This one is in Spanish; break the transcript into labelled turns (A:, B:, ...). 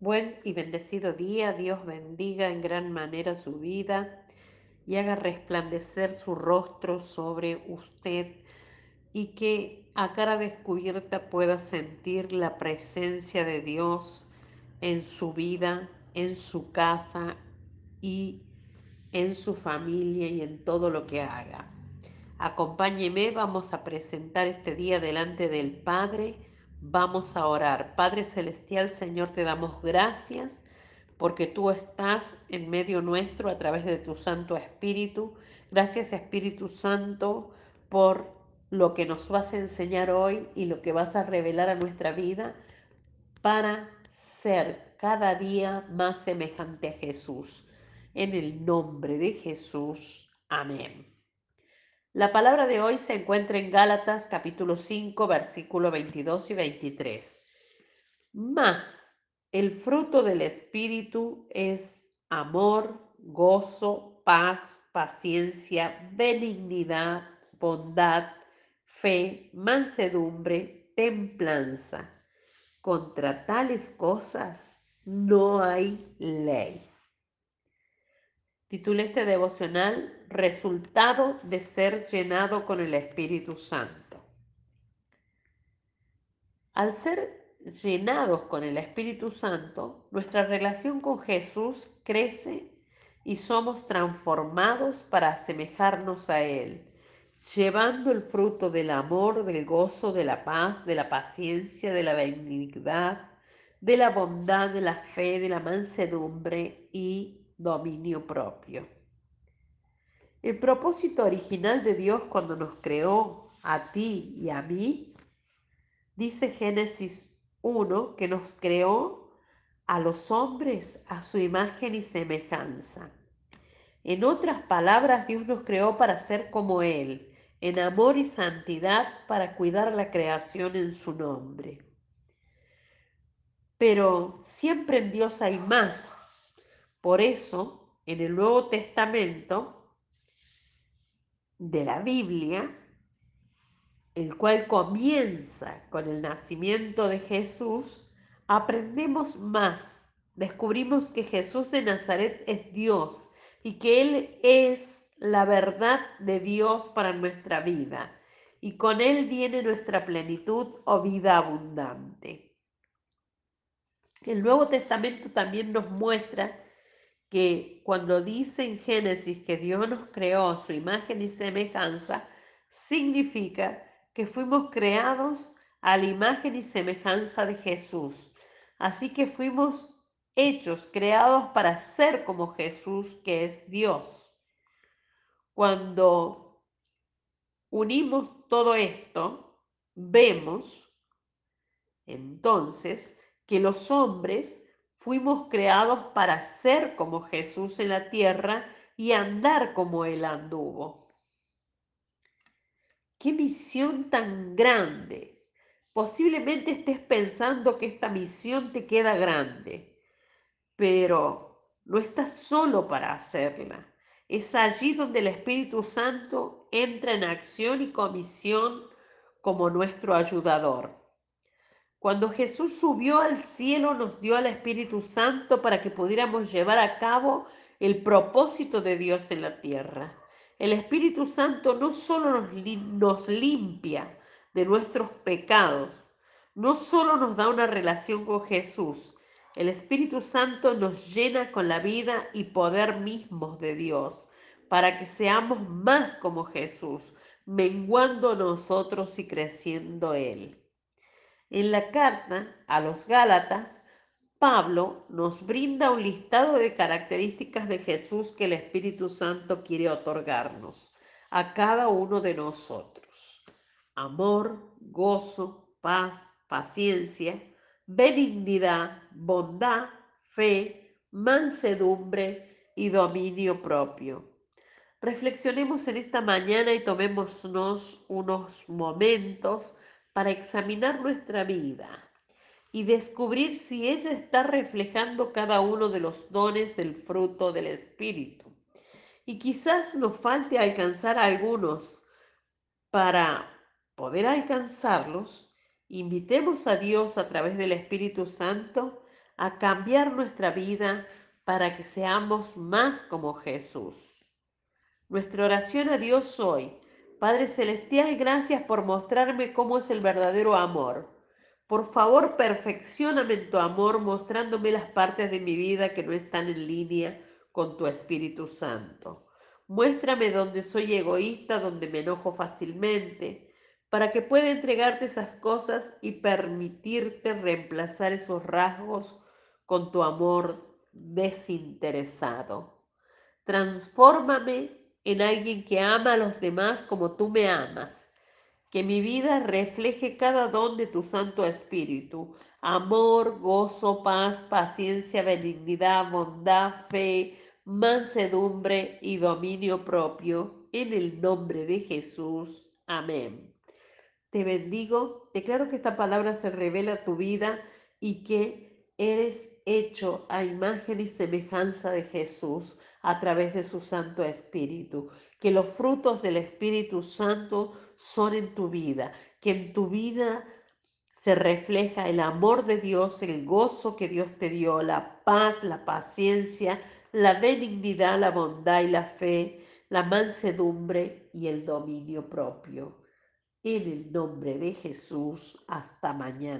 A: Buen y bendecido día, Dios bendiga en gran manera su vida y haga resplandecer su rostro sobre usted y que a cara descubierta pueda sentir la presencia de Dios en su vida, en su casa y en su familia y en todo lo que haga. Acompáñeme, vamos a presentar este día delante del Padre Vamos a orar. Padre Celestial, Señor, te damos gracias porque tú estás en medio nuestro a través de tu Santo Espíritu. Gracias Espíritu Santo por lo que nos vas a enseñar hoy y lo que vas a revelar a nuestra vida para ser cada día más semejante a Jesús. En el nombre de Jesús. Amén. La palabra de hoy se encuentra en Gálatas capítulo 5, versículo 22 y 23. Más el fruto del Espíritu es amor, gozo, paz, paciencia, benignidad, bondad, fe, mansedumbre, templanza. Contra tales cosas no hay ley. Titulé este devocional Resultado de ser llenado con el Espíritu Santo. Al ser llenados con el Espíritu Santo, nuestra relación con Jesús crece y somos transformados para asemejarnos a Él, llevando el fruto del amor, del gozo, de la paz, de la paciencia, de la benignidad, de la bondad, de la fe, de la mansedumbre y dominio propio. El propósito original de Dios cuando nos creó a ti y a mí, dice Génesis 1, que nos creó a los hombres a su imagen y semejanza. En otras palabras, Dios nos creó para ser como Él, en amor y santidad para cuidar la creación en su nombre. Pero siempre en Dios hay más, por eso, en el Nuevo Testamento de la Biblia, el cual comienza con el nacimiento de Jesús, aprendemos más. Descubrimos que Jesús de Nazaret es Dios y que Él es la verdad de Dios para nuestra vida. Y con Él viene nuestra plenitud o vida abundante. El Nuevo Testamento también nos muestra que cuando dice en Génesis que Dios nos creó a su imagen y semejanza, significa que fuimos creados a la imagen y semejanza de Jesús. Así que fuimos hechos, creados para ser como Jesús, que es Dios. Cuando unimos todo esto, vemos entonces que los hombres Fuimos creados para ser como Jesús en la tierra y andar como Él anduvo. ¡Qué misión tan grande! Posiblemente estés pensando que esta misión te queda grande, pero no estás solo para hacerla. Es allí donde el Espíritu Santo entra en acción y comisión como nuestro ayudador. Cuando Jesús subió al cielo nos dio al Espíritu Santo para que pudiéramos llevar a cabo el propósito de Dios en la tierra. El Espíritu Santo no solo nos, limpia de nuestros pecados, no solo nos da una relación con Jesús, el Espíritu Santo nos llena con la vida y poder mismos de Dios, para que seamos más como Jesús, menguando nosotros y creciendo Él. En la carta a los Gálatas, Pablo nos brinda un listado de características de Jesús que el Espíritu Santo quiere otorgarnos a cada uno de nosotros. Amor, gozo, paz, paciencia, benignidad, bondad, fe, mansedumbre y dominio propio. Reflexionemos en esta mañana y tomémonos unos momentos para examinar nuestra vida y descubrir si ella está reflejando cada uno de los dones del fruto del Espíritu. Y quizás nos falte alcanzar algunos. Para poder alcanzarlos, invitemos a Dios a través del Espíritu Santo a cambiar nuestra vida para que seamos más como Jesús. Nuestra oración a Dios hoy. Padre Celestial, gracias por mostrarme cómo es el verdadero amor. Por favor, perfeccioname en tu amor, mostrándome las partes de mi vida que no están en línea con tu Espíritu Santo. Muéstrame donde soy egoísta, donde me enojo fácilmente, para que pueda entregarte esas cosas y permitirte reemplazar esos rasgos con tu amor desinteresado. Transfórmame en alguien que ama a los demás como tú me amas. Que mi vida refleje cada don de tu Santo Espíritu. Amor, gozo, paz, paciencia, benignidad, bondad, fe, mansedumbre y dominio propio. En el nombre de Jesús. Amén. Te bendigo. Declaro que esta palabra se revela a tu vida y que eres hecho a imagen y semejanza de Jesús a través de su Santo Espíritu. Que los frutos del Espíritu Santo son en tu vida, que en tu vida se refleja el amor de Dios, el gozo que Dios te dio, la paz, la paciencia, la benignidad, la bondad y la fe, la mansedumbre y el dominio propio. En el nombre de Jesús, hasta mañana.